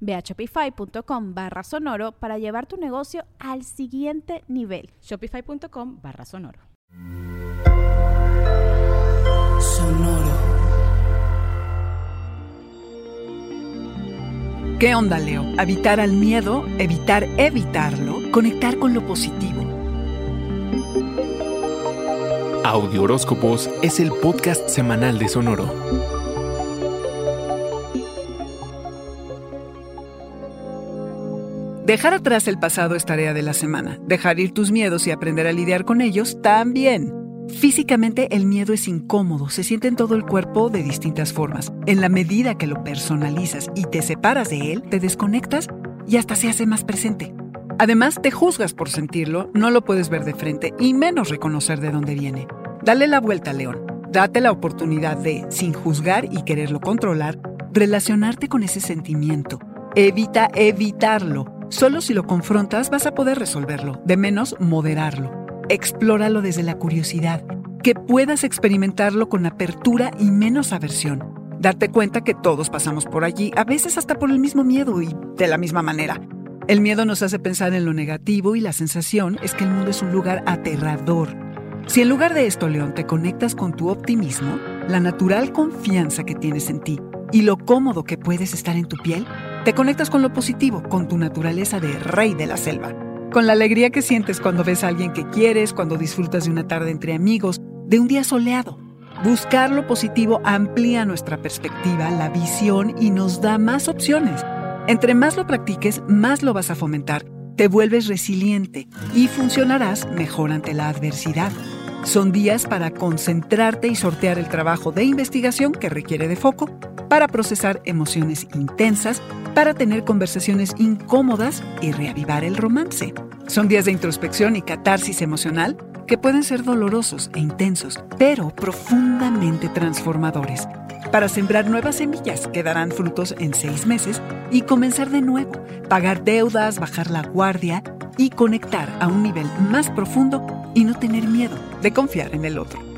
Ve a shopify.com barra sonoro para llevar tu negocio al siguiente nivel. Shopify.com barra sonoro. Sonoro. ¿Qué onda, Leo? Habitar al miedo, evitar evitarlo, conectar con lo positivo. Audio Horóscopos es el podcast semanal de Sonoro. Dejar atrás el pasado es tarea de la semana. Dejar ir tus miedos y aprender a lidiar con ellos también. Físicamente el miedo es incómodo, se siente en todo el cuerpo de distintas formas. En la medida que lo personalizas y te separas de él, te desconectas y hasta se hace más presente. Además, te juzgas por sentirlo, no lo puedes ver de frente y menos reconocer de dónde viene. Dale la vuelta, León. Date la oportunidad de, sin juzgar y quererlo controlar, relacionarte con ese sentimiento. Evita evitarlo Solo si lo confrontas vas a poder resolverlo, de menos moderarlo. Explóralo desde la curiosidad, que puedas experimentarlo con apertura y menos aversión. Darte cuenta que todos pasamos por allí, a veces hasta por el mismo miedo y de la misma manera. El miedo nos hace pensar en lo negativo y la sensación es que el mundo es un lugar aterrador. Si en lugar de esto, León, te conectas con tu optimismo, la natural confianza que tienes en ti y lo cómodo que puedes estar en tu piel, te conectas con lo positivo, con tu naturaleza de rey de la selva, con la alegría que sientes cuando ves a alguien que quieres, cuando disfrutas de una tarde entre amigos, de un día soleado. Buscar lo positivo amplía nuestra perspectiva, la visión y nos da más opciones. Entre más lo practiques, más lo vas a fomentar, te vuelves resiliente y funcionarás mejor ante la adversidad. Son días para concentrarte y sortear el trabajo de investigación que requiere de foco, para procesar emociones intensas, para tener conversaciones incómodas y reavivar el romance. Son días de introspección y catarsis emocional que pueden ser dolorosos e intensos, pero profundamente transformadores, para sembrar nuevas semillas que darán frutos en seis meses y comenzar de nuevo, pagar deudas, bajar la guardia y conectar a un nivel más profundo y no tener miedo de confiar en el otro.